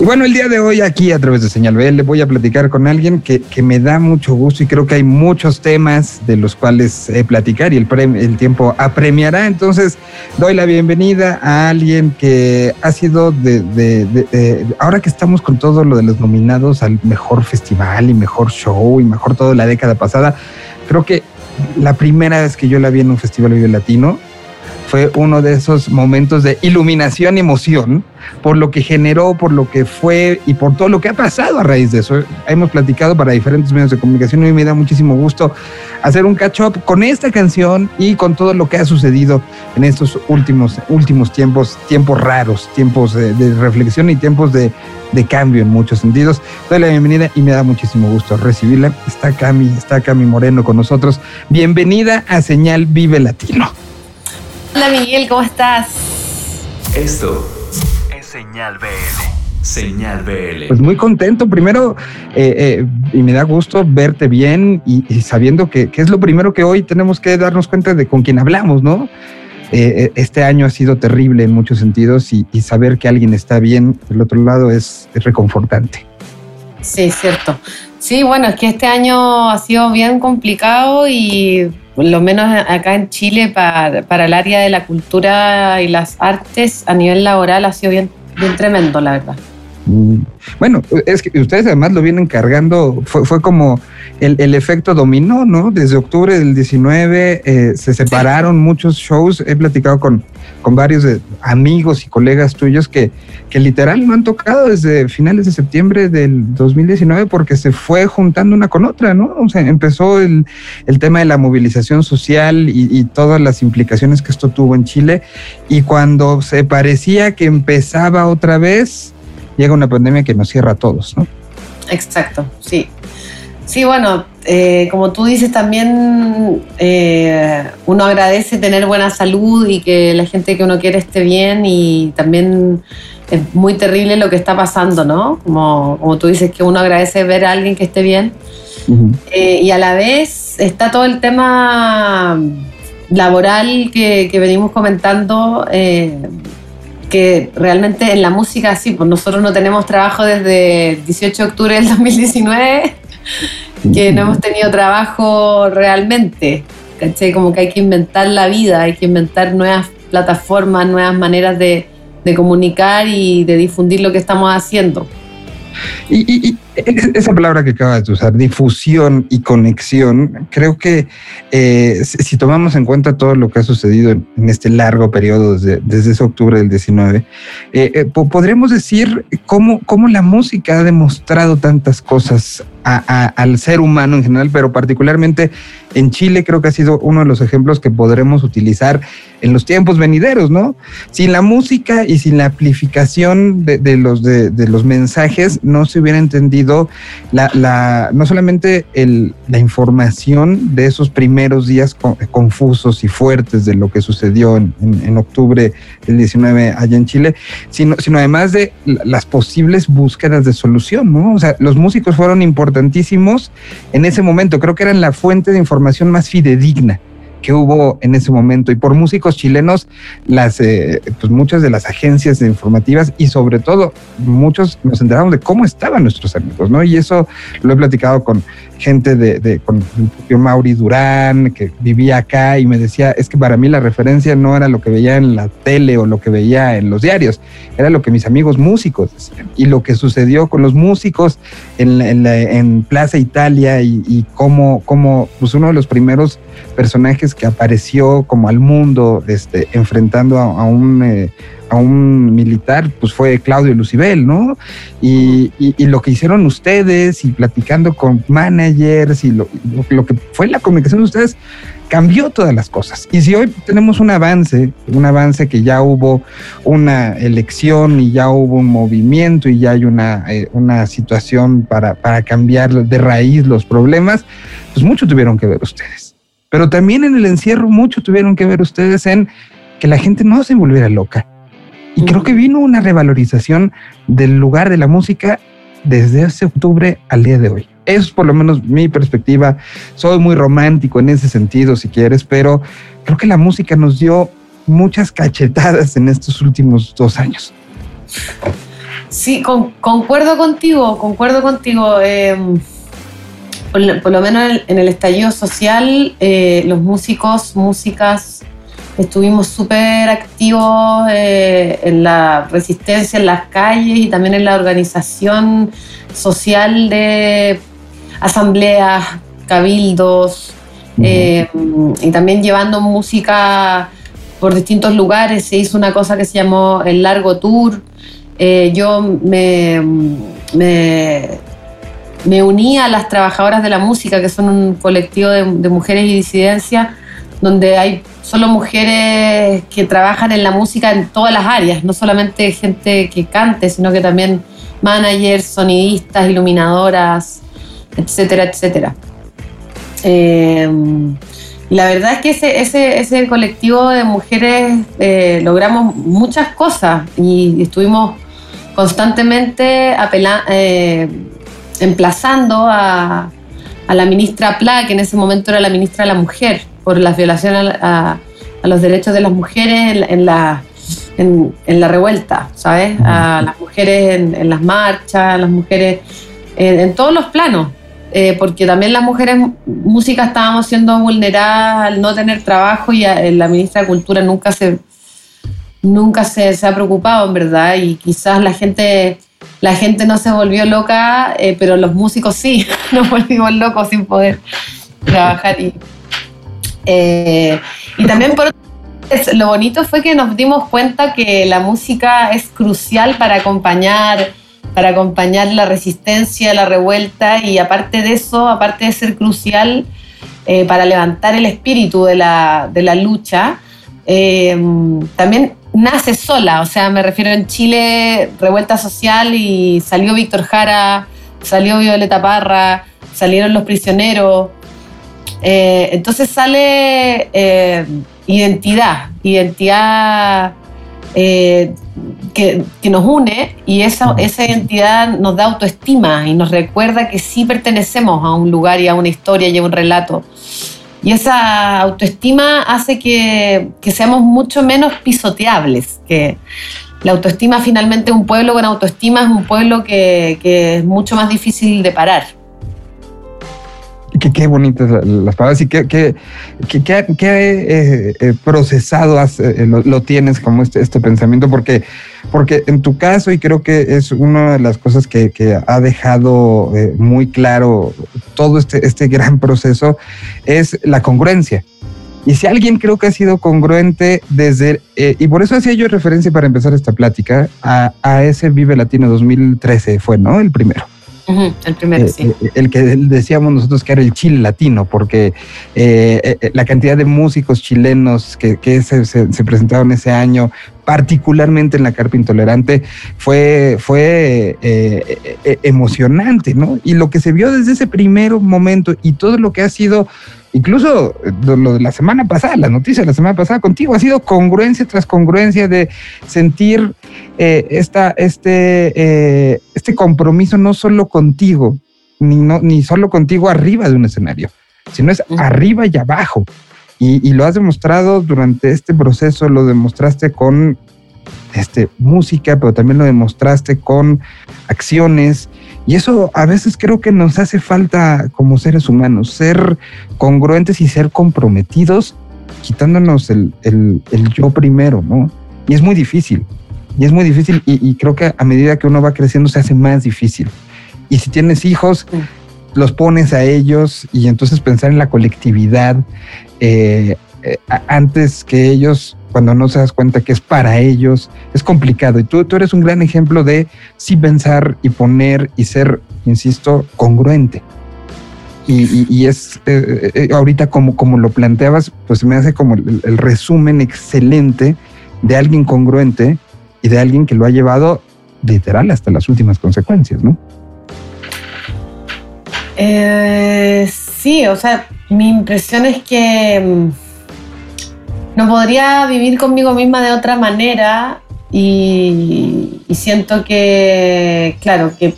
Y bueno, el día de hoy aquí a través de Señal BL voy a platicar con alguien que, que, me da mucho gusto y creo que hay muchos temas de los cuales eh, platicar y el, el tiempo apremiará. Entonces doy la bienvenida a alguien que ha sido de, de, de, ahora que estamos con todo lo de los nominados al mejor festival y mejor show y mejor todo la década pasada, creo que la primera vez que yo la vi en un festival Vive Latino fue uno de esos momentos de iluminación emoción por lo que generó, por lo que fue y por todo lo que ha pasado a raíz de eso. Hemos platicado para diferentes medios de comunicación y me da muchísimo gusto hacer un catch up con esta canción y con todo lo que ha sucedido en estos últimos, últimos tiempos, tiempos raros, tiempos de, de reflexión y tiempos de, de cambio en muchos sentidos. Doy la bienvenida y me da muchísimo gusto recibirla. Está Cami, está Cami Moreno con nosotros. Bienvenida a Señal Vive Latino. Hola Miguel, ¿cómo estás? Esto es Señal BL. Señal BL. Pues muy contento. Primero, eh, eh, y me da gusto verte bien y, y sabiendo que, que, es lo primero que hoy tenemos que darnos cuenta de con quién hablamos, ¿no? Eh, este año ha sido terrible en muchos sentidos y, y, saber que alguien está bien del otro lado es, es reconfortante. Sí, cierto. Sí, bueno, es que este año ha sido bien complicado y lo menos acá en Chile para, para, el área de la cultura y las artes a nivel laboral ha sido bien, bien tremendo, la verdad. Bueno, es que ustedes además lo vienen cargando, fue, fue como el, el, efecto dominó, ¿no? Desde octubre del 19 eh, se separaron muchos shows, he platicado con, con varios de amigos y colegas tuyos que, que literal no han tocado desde finales de septiembre del 2019 porque se fue juntando una con otra, ¿no? O sea, empezó el, el tema de la movilización social y, y, todas las implicaciones que esto tuvo en Chile y cuando se parecía que empezaba otra vez, llega una pandemia que nos cierra a todos, ¿no? Exacto, sí. Sí, bueno, eh, como tú dices, también eh, uno agradece tener buena salud y que la gente que uno quiere esté bien y también es muy terrible lo que está pasando, ¿no? Como, como tú dices, que uno agradece ver a alguien que esté bien. Uh -huh. eh, y a la vez está todo el tema laboral que, que venimos comentando eh, que realmente en la música sí, pues nosotros no tenemos trabajo desde el 18 de octubre del 2019, que no hemos tenido trabajo realmente, ¿cachai? Como que hay que inventar la vida, hay que inventar nuevas plataformas, nuevas maneras de, de comunicar y de difundir lo que estamos haciendo. Y, y, esa palabra que acabas de usar, difusión y conexión, creo que eh, si tomamos en cuenta todo lo que ha sucedido en, este largo periodo desde, desde, ese octubre del 19, eh, eh, podríamos decir cómo, cómo, la música ha demostrado tantas cosas a, a, al ser humano en general, pero particularmente en Chile creo que ha sido uno de los ejemplos que podremos utilizar en los tiempos venideros, ¿no? Sin la música y sin la amplificación de, de los, de, de los mensajes, no se hubiera entendido la, la, no solamente el, la información de esos primeros días confusos y fuertes de lo que sucedió en, en, en, octubre del 19 allá en Chile, sino, sino además de las posibles búsquedas de solución, ¿no? O sea, los músicos fueron en ese momento, creo que eran la fuente de información más fidedigna que hubo en ese momento. Y por músicos chilenos las eh, pues muchas de las agencias informativas y sobre todo muchos nos enteramos de cómo estaban nuestros amigos no y eso lo he platicado con gente de, de con el propio Mauri Durán que vivía acá y me decía es que para mí la referencia no era lo que veía en la tele o lo que veía en los diarios era lo que mis amigos músicos decían. Y lo que sucedió con los músicos en, en, la, en Plaza Italia y, cómo, cómo pues uno de los primeros personajes que apareció como al mundo este, enfrentando a, a un, eh, a un militar, pues fue Claudio Lucibel, ¿no? Y, y, y, lo que hicieron ustedes y platicando con managers y lo, lo, lo, que fue la comunicación de ustedes cambió todas las cosas. Y si hoy tenemos un avance, un avance que ya hubo una elección y ya hubo un movimiento y ya hay una, eh, una situación para, para cambiar de raíz los problemas, pues mucho tuvieron que ver ustedes. Pero también en el encierro mucho tuvieron que ver ustedes en que la gente no se volviera loca. Y creo que vino una revalorización del lugar de la música desde ese octubre al día de hoy. Es por lo menos mi perspectiva. Soy muy romántico en ese sentido, si quieres, pero creo que la música nos dio muchas cachetadas en estos últimos dos años. Sí, concuerdo contigo, concuerdo contigo. Em, por, lo menos en el, estallido social, eh, los músicos, músicas, estuvimos súper activos eh, en la resistencia en las calles y también en la organización social de asambleas, cabildos, eh, y también llevando música por distintos lugares. Se hizo una cosa que se llamó el Largo Tour. Eh, yo me, me, uní a las trabajadoras de la música, que son un colectivo de, mujeres y disidencia, donde hay solo mujeres que trabajan en la música en todas las áreas, no solamente gente que cante, sino que también managers, sonidistas, iluminadoras, etcétera, etcétera. Eh, la verdad es que ese, ese, ese colectivo de mujeres eh, logramos muchas cosas y estuvimos constantemente eh, emplazando a, la ministra Pla, que en ese momento era la ministra de la Mujer, por las violaciones a, los derechos de las mujeres en, la, en, la revuelta, ¿sabes? A las mujeres en, las marchas, a las mujeres en todos los planos. Eh, porque también las mujeres músicas estábamos siendo vulneradas al no tener trabajo y la ministra de Cultura nunca se nunca se, ha preocupado, en verdad, y quizás la gente la gente no se volvió loca, eh, pero los músicos sí, nos volvimos locos sin poder trabajar. Y, y también por lo bonito fue que nos dimos cuenta que la música es crucial para acompañar para acompañar la resistencia, la revuelta y aparte de eso, aparte de ser crucial eh, para levantar el espíritu de la, lucha, eh, también nace sola, o sea, me refiero en Chile, revuelta social y salió Víctor Jara, salió Violeta Parra, salieron los prisioneros, eh, entonces sale identidad, identidad que, nos une y esa, esa identidad nos da autoestima y nos recuerda que sí pertenecemos a un lugar y a una historia y a un relato. Y esa autoestima hace que, que seamos mucho menos pisoteables, que la autoestima finalmente un pueblo con autoestima es un pueblo que, que es mucho más difícil de parar. Qué, bonitas las palabras y qué, qué, qué, qué eh, procesado eh, lo, tienes como este, este pensamiento, porque, porque en tu caso, y creo que es una de las cosas que, ha dejado eh, muy claro todo este, este gran proceso, es la congruencia. Y si alguien creo que ha sido congruente desde, y por eso hacía yo referencia para empezar esta plática, a, a ese Vive Latino 2013 fue, ¿no? El primero el primero, eh, sí. Eh, el que decíamos nosotros que era el Chile latino, porque eh, la cantidad de músicos chilenos que, se, presentaron ese año, particularmente en la Carpa Intolerante, fue, fue emocionante, ¿no? Y lo que se vio desde ese primer momento y todo lo que ha sido incluso lo, de la semana pasada, la noticia de la semana pasada contigo, ha sido congruencia tras congruencia de sentir eh, esta, este, eh, este compromiso no solo contigo, ni, no, ni solo contigo arriba de un escenario, sino es arriba y abajo. Y, y, lo has demostrado durante este proceso, lo demostraste con este, música, pero también lo demostraste con acciones. Y eso a veces creo que nos hace falta como seres humanos, ser congruentes y ser comprometidos, quitándonos el, yo primero, ¿no? Y es muy difícil, y es muy difícil, y, creo que a medida que uno va creciendo se hace más difícil. Y si tienes hijos, los pones a ellos y entonces pensar en la colectividad eh, eh, antes que ellos cuando no se das cuenta que es para ellos, es complicado. Y tú, tú eres un gran ejemplo de sí pensar y poner y ser, insisto, congruente. Y, es eh, eh, ahorita como, como lo planteabas, pues me hace como el, resumen excelente de alguien congruente y de alguien que lo ha llevado literal hasta las últimas consecuencias, ¿no? Eh, sí, o sea, mi impresión es que mm, no podría vivir conmigo misma de otra manera y, siento que, claro, que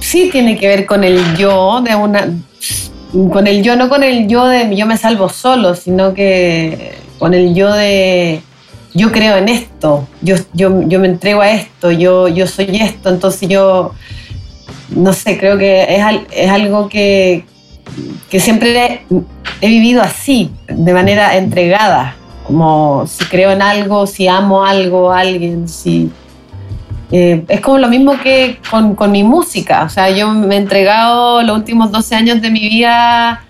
sí tiene que ver con el yo de una, con el yo, no con el yo de yo me salvo solo, sino que con el yo de, yo creo en esto, yo, yo, yo me entrego a esto, yo, yo soy esto, entonces yo, no sé, creo que es, es algo que, que siempre he, vivido así, de manera entregada, como si creo en algo, si amo algo, alguien, si... Eh, es como lo mismo que con, con, mi música, o sea, yo me he entregado los últimos 12 años de mi vida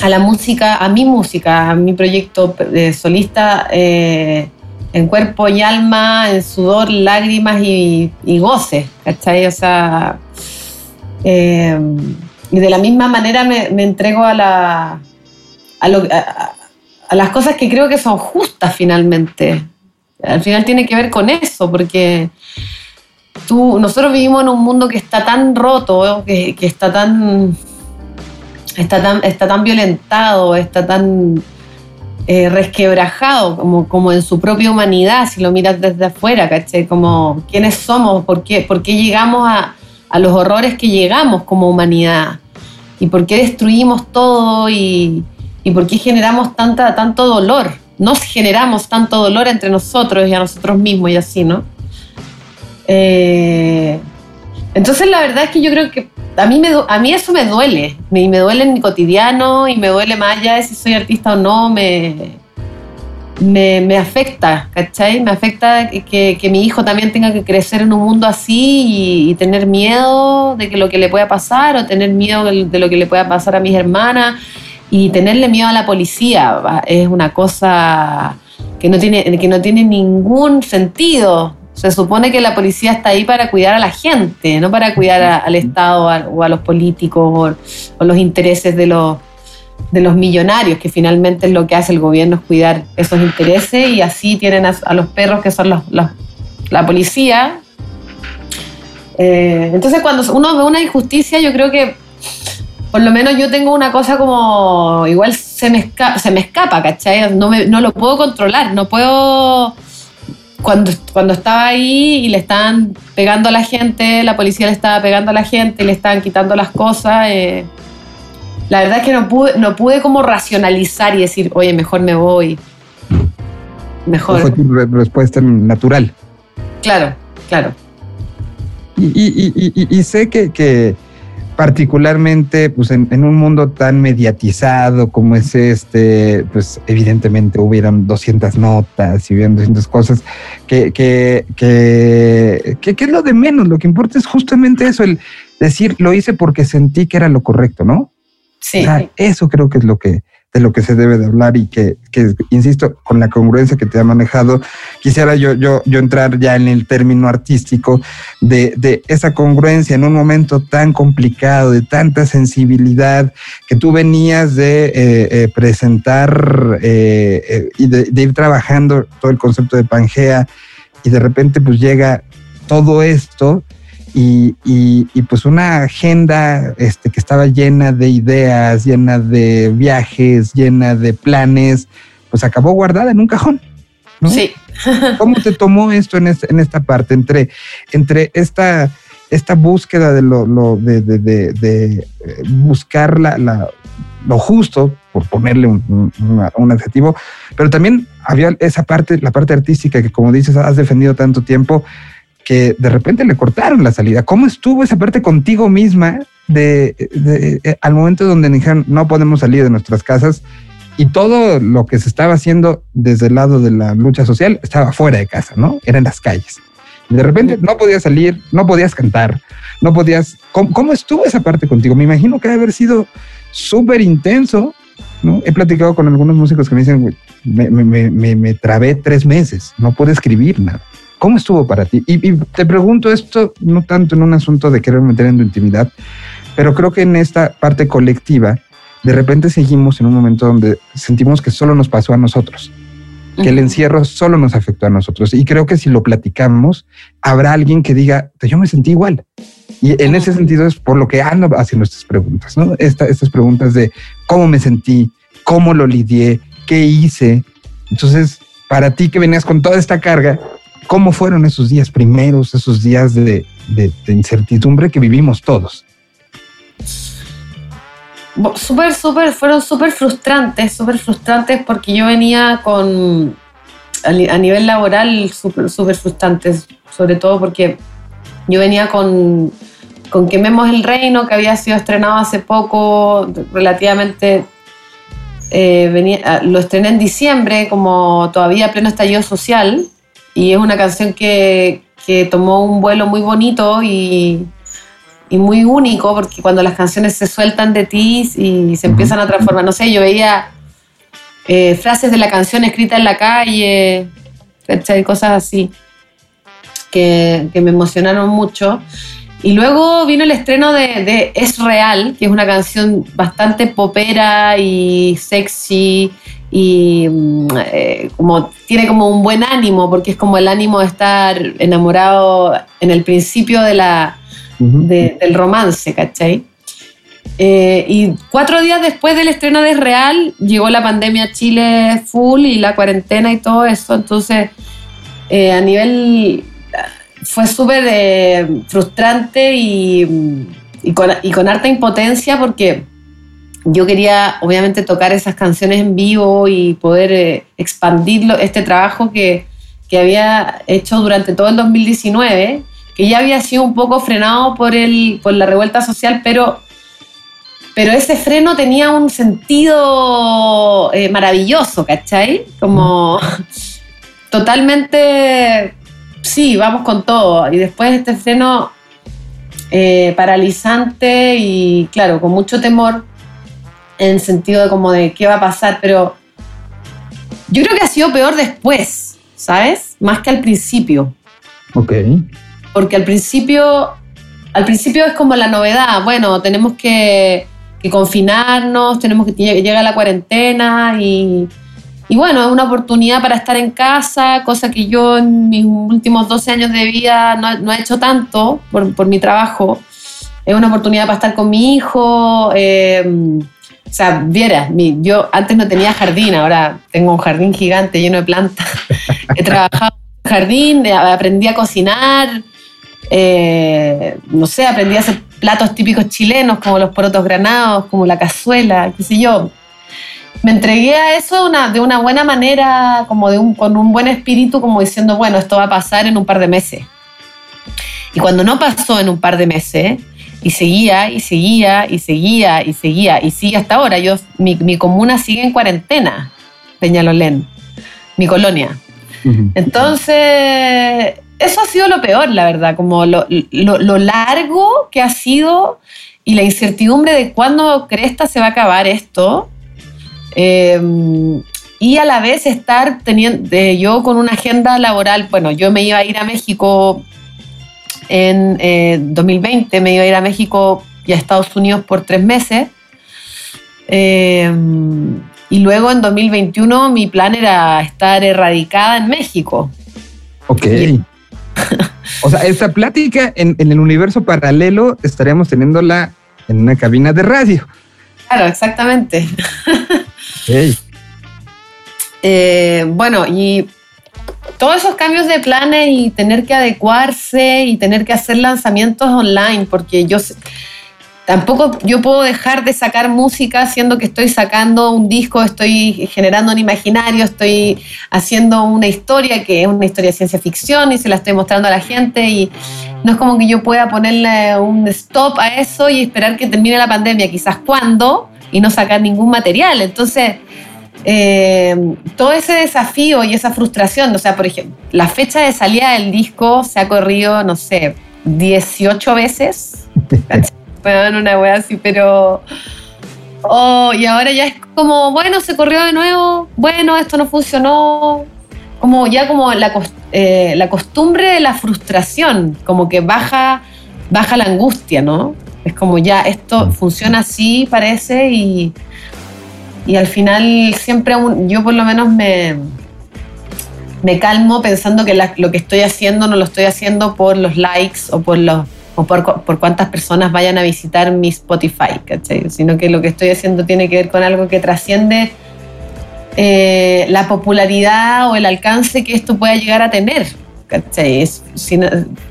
a la música, a mi música, a mi proyecto de solista eh, en cuerpo y alma, en sudor, lágrimas y, goce, ¿cachai? O sea, eh, y de la misma manera me, entrego a, la, a, las cosas que creo que son justas finalmente. Al final tiene que ver con eso, porque tú, nosotros vivimos en un mundo que está tan roto, que, que está tan está tan, está tan violentado, está tan eh, resquebrajado como, como en su propia humanidad, si lo miras desde afuera, ¿caché? Como quiénes somos, por qué, por qué llegamos a, a, los horrores que llegamos como humanidad y por qué destruimos todo y, y por qué generamos tanta, tanto dolor. Nos generamos tanto dolor entre nosotros y a nosotros mismos y así, ¿no? Eh, entonces la verdad es que yo creo que a mí, me, a mí eso me duele, me, me duele en mi cotidiano y me duele más allá de si soy artista o no, me, me, afecta, ¿cachai? Me afecta que, que, mi hijo también tenga que crecer en un mundo así y, tener miedo de que lo que le pueda pasar o tener miedo de lo que le pueda pasar a mis hermanas y tenerle miedo a la policía es una cosa que no tiene, que no tiene ningún sentido. Se supone que la policía está ahí para cuidar a la gente, no para cuidar al Estado o a los políticos o, los intereses de los, de los millonarios, que finalmente es lo que hace el gobierno, es cuidar esos intereses y así tienen a, los perros que son la policía. Eh, entonces cuando uno ve una injusticia, yo creo que por lo menos yo tengo una cosa como, igual se me, se escapa, ¿cachai? No, no lo puedo controlar, no puedo cuando, cuando estaba ahí y le estaban pegando a la gente, la policía le estaba pegando a la gente, le estaban quitando las cosas, eh, la verdad es que no pude, no pude como racionalizar y decir, oye, mejor me voy. Mejor. Fue tu respuesta natural. Claro, claro. Y, sé que particularmente pues en, un mundo tan mediatizado como es este, pues evidentemente hubieran 200 notas y hubieran 200 cosas, que, que, que, que, es lo de menos, lo que importa es justamente eso, el decir, lo hice porque sentí que era lo correcto, ¿no? Sí. eso creo que es lo que, de lo que se debe de hablar y que, insisto, con la congruencia que te ha manejado, quisiera yo, yo, yo entrar ya en el término artístico de, esa congruencia en un momento tan complicado, de tanta sensibilidad, que tú venías de eh, eh, presentar eh, y de, de ir trabajando todo el concepto de Pangea y de repente pues llega todo esto y, pues una agenda este, que estaba llena de ideas, llena de viajes, llena de planes, pues acabó guardada en un cajón. Sí. ¿Cómo te tomó esto en, en esta parte, entre, entre esta, esta búsqueda de, lo, de, de, eh, buscar la, lo justo, por ponerle un, un, adjetivo, pero también había esa parte, la parte artística que como dices, has defendido tanto tiempo, que de repente le cortaron la salida. ¿Cómo estuvo esa parte contigo misma de, eh, al momento donde dijeron no podemos salir de nuestras casas y todo lo que se estaba haciendo desde el lado de la lucha social estaba fuera de casa, ¿no? Era en las calles. De repente no podías salir, no podías cantar, no podías... ¿Cómo, estuvo esa parte contigo? Me imagino que debe haber sido súper intenso. He platicado con algunos músicos que me dicen, me, me, me, me trabé tres meses, no puedo escribir nada. ¿Cómo estuvo para ti? Y, te pregunto esto no tanto en un asunto de querer meter en tu intimidad, pero creo que en esta parte colectiva, de repente seguimos en un momento donde sentimos que solo nos pasó a nosotros, que el encierro solo nos afectó a nosotros. Y creo que si lo platicamos, habrá alguien que diga, yo me sentí igual. Y en ese sentido es por lo que ando haciendo estas preguntas, ¿no? estas preguntas de cómo me sentí, cómo lo lidié, qué hice. Entonces, para ti que venías con toda esta carga, ¿Cómo fueron esos días primeros, esos días de, incertidumbre que vivimos todos? Súper, súper, fueron súper frustrantes, súper frustrantes porque yo venía con, a, nivel laboral súper super frustrante, sobre todo porque yo venía con, con Quememos el Reino, que había sido estrenado hace poco, relativamente, eh, venía, ah, lo estrené en diciembre, como todavía pleno estallido social, y es una canción que, que tomó un vuelo muy bonito y, y, muy único, porque cuando las canciones se sueltan de ti y se empiezan a transformar, no sé, yo veía eh, frases de la canción escritas en la calle, cosas así, que, me emocionaron mucho. Y luego vino el estreno de, Es Real, que es una canción bastante popera y sexy y eh, como tiene como un buen ánimo, porque es como el ánimo de estar enamorado en el principio de la, del romance, ¿cachai? Eh, y cuatro días después del estreno de Real, llegó la pandemia a Chile full y la cuarentena y todo eso. Entonces, eh, a nivel. fue súper eh, frustrante y, con, y, con, harta impotencia porque yo quería, obviamente, tocar esas canciones en vivo y poder expandirlo, este trabajo que, que había hecho durante todo el 2019, que ya había sido un poco frenado por, el, por la revuelta social, pero pero ese freno tenía un sentido eh, maravilloso, ¿cachai? Como totalmente, sí, vamos con todo. Y después este freno eh, paralizante y, claro, con mucho temor en sentido de como de qué va a pasar, pero yo creo que ha sido peor después, ¿sabes? Más que al principio. Ok. Porque al principio, al principio es como la novedad, bueno, tenemos que que confinarnos, tenemos que llegar a la cuarentena y, y, bueno, es una oportunidad para estar en casa, cosa que yo en mis últimos 12 años de vida no, no he hecho tanto por, por, mi trabajo. Es una oportunidad para estar con mi hijo. Eh, o sea, viera, yo antes no tenía jardín, ahora tengo un jardín gigante lleno de plantas. He trabajado en jardín, aprendí a cocinar, eh, no sé, aprendí a hacer platos típicos chilenos como los porotos granados, como la cazuela, qué sé yo. Me entregué a eso de una buena manera, como de un, con un buen espíritu, como diciendo, bueno, esto va a pasar en un par de meses. Y cuando no pasó en un par de meses, y seguía, y seguía, y seguía, y seguía, y sigue hasta ahora. Yo, mi, mi comuna sigue en cuarentena, Peñalolén, mi colonia. Entonces, eso ha sido lo peor, la verdad, como lo, largo que ha sido y la incertidumbre de cuándo cresta se va a acabar esto. Em, y a la vez estar teniendo, yo con una agenda laboral, bueno, yo me iba a ir a México en 2020, eh, me iba a ir a México y a Estados Unidos por tres meses. Em, y luego en 2021 mi plan era estar erradicada en México. Ok. o sea, esa plática en, el universo paralelo estaríamos teniéndola en una cabina de radio. Claro, exactamente. Eh, bueno, y todos esos cambios de planes y tener que adecuarse y tener que hacer lanzamientos online, porque yo tampoco yo puedo dejar de sacar música siendo que estoy sacando un disco, estoy generando un imaginario, estoy haciendo una historia que es una historia de ciencia ficción y se la estoy mostrando a la gente y no es como que yo pueda ponerle un stop a eso y esperar que termine la pandemia, quizás cuando, y no sacar ningún material. Entonces, eh, todo ese desafío y esa frustración, o sea, por ejemplo, la fecha de salida del disco se ha corrido, no sé, 18 veces. en una wea así, pero. Oh, y ahora ya es como, bueno, se corrió de nuevo, bueno, esto no funcionó. Como ya como la, eh, la costumbre de la frustración, como que baja, baja la angustia, ¿no? Es como ya esto funciona así, parece, y, y al final siempre yo por lo menos me, me calmo pensando que lo que estoy haciendo no lo estoy haciendo por los likes o por los o por, por, cuántas personas vayan a visitar mi Spotify, ¿cachai? Sino que lo que estoy haciendo tiene que ver con algo que trasciende eh, la popularidad o el alcance que esto pueda llegar a tener, ¿cachai?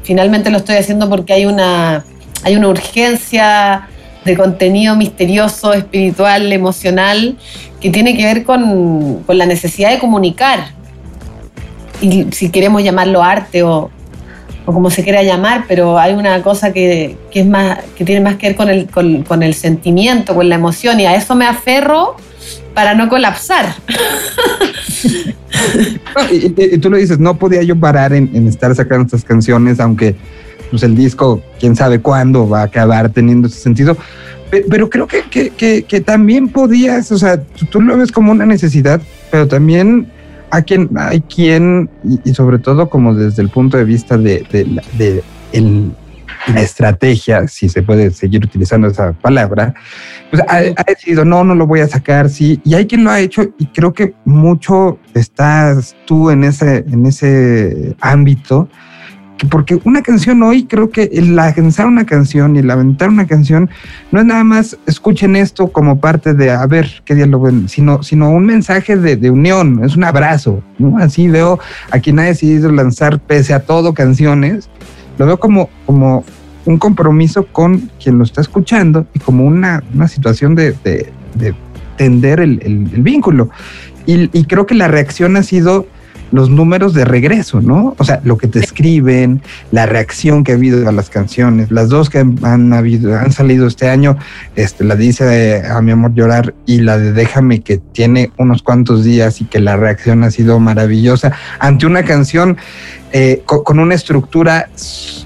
finalmente lo estoy haciendo porque hay una, hay una urgencia de contenido misterioso, espiritual, emocional, que tiene que ver con, con la necesidad de comunicar y si queremos llamarlo arte o, o como se quiera llamar, pero hay una cosa que, que es más, que tiene más que ver con el, con, con, el sentimiento, con la emoción, y a eso me aferro para no colapsar. y, y, tú lo dices, no podía yo parar en, en estar sacando estas canciones, aunque pues el disco, quién sabe cuándo va a acabar teniendo ese sentido. Pero creo que, que, también podías, o sea, tú, lo ves como una necesidad, pero también hay quien, hay quien y, sobre todo como desde el punto de vista de, de, la estrategia, si se puede seguir utilizando esa palabra, pues ha, ha, decidido, no, no lo voy a sacar, sí, y hay quien lo ha hecho y creo que mucho estás tú en ese, en ese ámbito, porque una canción hoy creo que el lanzar una canción y el aventar una canción no es nada más escuchen esto como parte de a ver qué ven, sino, sino un mensaje de, de unión, es un abrazo, ¿no? Así veo a quien ha decidido lanzar pese a todo canciones, lo veo como, como un compromiso con quien lo está escuchando y como una, una situación de, de, de tender el, el, el vínculo. Y, y creo que la reacción ha sido los números de regreso, ¿no? O sea, lo que te escriben, la reacción que ha habido a las canciones, las dos que han, habido, han salido este año, este, la dice a mi amor llorar y la de déjame que tiene unos cuantos días y que la reacción ha sido maravillosa ante una canción eh, con, con una estructura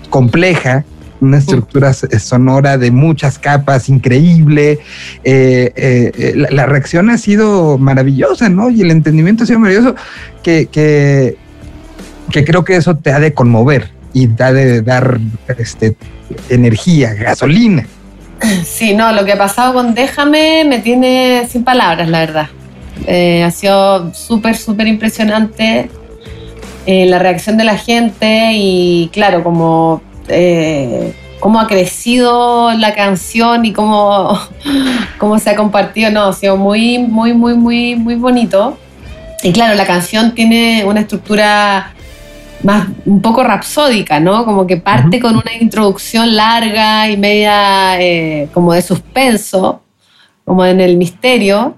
compleja, una estructura sonora de muchas capas, increíble. Eh, eh, la, reacción ha sido maravillosa, ¿no? Y el entendimiento ha sido maravilloso, que, que, creo que eso te ha de conmover y te ha de dar este, energía, gasolina. Sí, no, lo que ha pasado con Déjame me tiene sin palabras, la verdad. Eh, ha sido súper, súper impresionante eh, la reacción de la gente y claro, como eh, cómo ha crecido la canción y cómo, cómo se ha compartido. No, ha sido muy, muy, muy, muy, muy bonito. Y claro, la canción tiene una estructura más un poco rapsódica, ¿no? Como que parte uh -huh. con una introducción larga y media eh, como de suspenso, como en el misterio.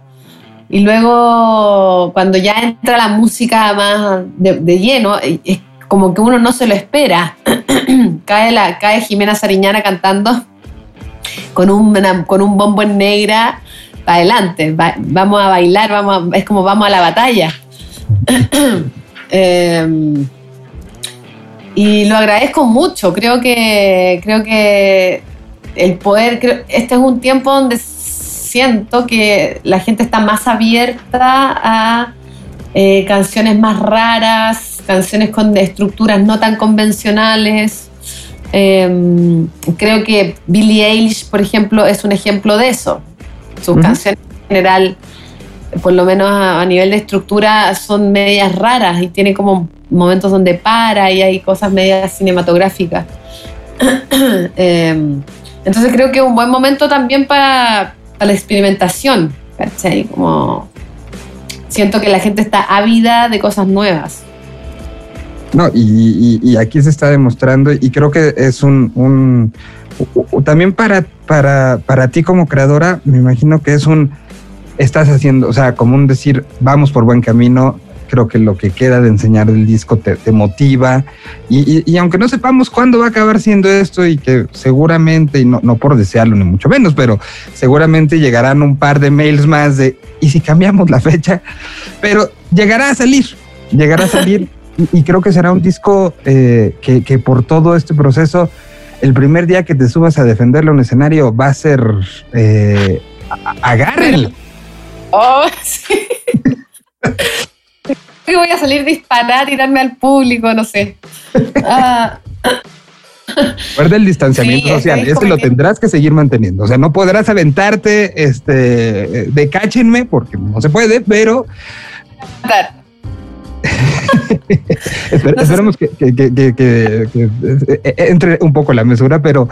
Y luego, cuando ya entra la música más de, de lleno, es como que uno no se lo espera. cae, la, cae Jimena Sariñana cantando con un, con un bombo en negra para adelante. Va, vamos a bailar, vamos es como vamos a la batalla. eh, y lo agradezco mucho. Creo que, creo que el poder, este es un tiempo donde siento que la gente está más abierta a eh, canciones más raras, canciones con estructuras no tan convencionales. Eh, creo que Billie Eilish, por ejemplo, es un ejemplo de eso. Sus uh -huh. canciones en general, por lo menos a, a, nivel de estructura, son medias raras y tiene como momentos donde para y hay cosas medias cinematográficas. eh, entonces creo que es un buen momento también para, para la experimentación, ¿cachai? Como siento que la gente está ávida de cosas nuevas. No, y, y, aquí se está demostrando, y creo que es un, un también para, para, para ti como creadora, me imagino que es un, estás haciendo, o sea, como un decir, vamos por buen camino, creo que lo que queda de enseñar del disco te, te motiva, y, y, y, aunque no sepamos cuándo va a acabar siendo esto, y que seguramente, y no, no por desearlo ni mucho menos, pero seguramente llegarán un par de mails más de, ¿y si cambiamos la fecha? Pero llegará a salir, llegará a salir. y creo que será un disco eh, que, que, por todo este proceso, el primer día que te subas a defenderlo en un escenario va a ser eh, agárrenlo. Oh, sí. voy a salir disparar y darme al público, no sé. Ah. Guarda el distanciamiento sí, social, ese lo tendrás que seguir manteniendo. O sea, no podrás aventarte este de cáchenme porque no se puede, pero. Esper, no esperemos que, que, que, que, entre un poco la mesura, pero,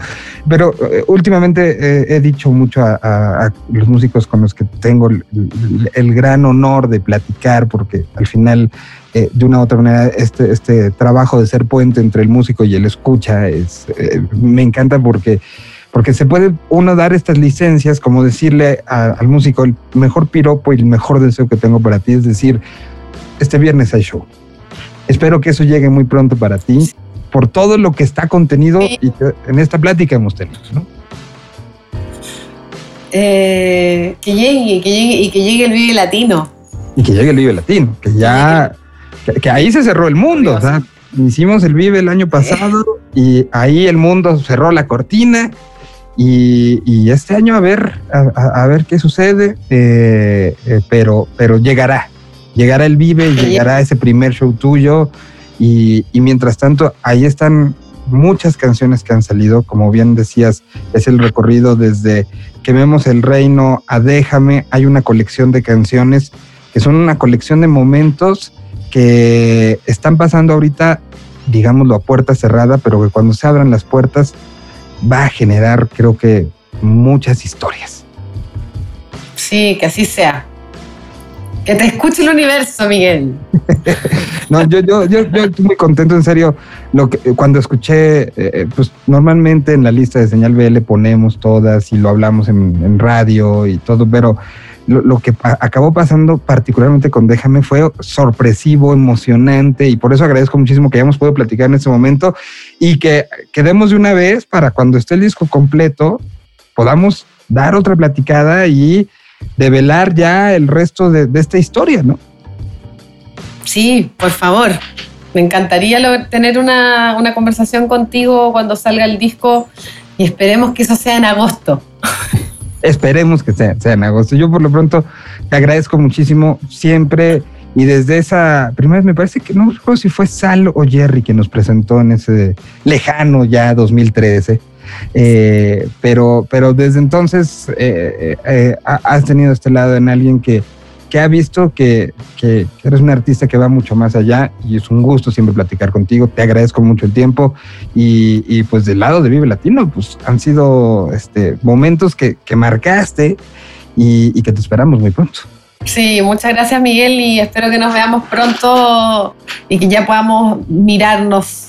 pero eh, últimamente eh, he dicho mucho a, a, a, los músicos con los que tengo el, el, el gran honor de platicar, porque al final, eh, de una u otra manera, este, este trabajo de ser puente entre el músico y el escucha es, eh, me encanta porque porque se puede uno dar estas licencias, como decirle a, al músico el mejor piropo y el mejor deseo que tengo para ti, es decir, este viernes hay show. Espero que eso llegue muy pronto para ti, por todo lo que está contenido y en esta plática hemos tenido, ¿no? Eh, que llegue, que llegue y que llegue el Vive Latino. Y que llegue el Vive Latino, que ya, que, ahí se cerró el mundo, o sea, hicimos el Vive el año pasado y ahí el mundo cerró la cortina y, este año a ver, a, ver qué sucede, eh, eh, pero, pero llegará, llegará el Vive, llegará ese primer show tuyo y, y mientras tanto ahí están muchas canciones que han salido, como bien decías, es el recorrido desde que vemos el reino a Déjame, hay una colección de canciones que son una colección de momentos que están pasando ahorita, digámoslo, a puerta cerrada, pero que cuando se abran las puertas va a generar, creo que, muchas historias. Sí, que así sea. Que te escuche el universo, Miguel. no, yo, yo, yo, yo, estoy muy contento, en serio. Lo que, cuando escuché, eh, eh, pues normalmente en la lista de señal BL ponemos todas y lo hablamos en radio y todo, pero lo, que acabó pasando particularmente con Déjame fue sorpresivo, emocionante y por eso agradezco muchísimo que hayamos podido platicar en este momento y que quedemos de una vez para cuando esté el disco completo podamos dar otra platicada y develar ya el resto de, esta historia, ¿no? Sí, por favor. Me encantaría tener una, una conversación contigo cuando salga el disco y esperemos que eso sea en agosto. Esperemos que sea, en agosto. Yo por lo pronto te agradezco muchísimo siempre y desde esa primera me parece que no recuerdo si fue Sal o Jerry que nos presentó en ese lejano ya 2013. Eh, pero, pero desde entonces eh, eh, has tenido este lado en alguien que, que ha visto que, que, eres un artista que va mucho más allá y es un gusto siempre platicar contigo. Te agradezco mucho el tiempo y, y pues del lado de Vive Latino, pues han sido este, momentos que, que marcaste y que te esperamos muy pronto. Sí, muchas gracias Miguel y espero que nos veamos pronto y que ya podamos mirarnos,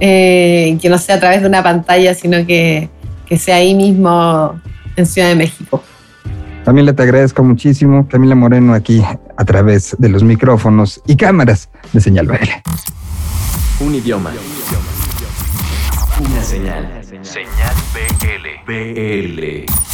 eh, que no sea a través de una pantalla, sino que, que sea ahí mismo en Ciudad de México. Camila, te agradezco muchísimo. Camila Moreno aquí a través de los micrófonos y cámaras de Señal BL. Un idioma. Una señal. Señal BL. BL.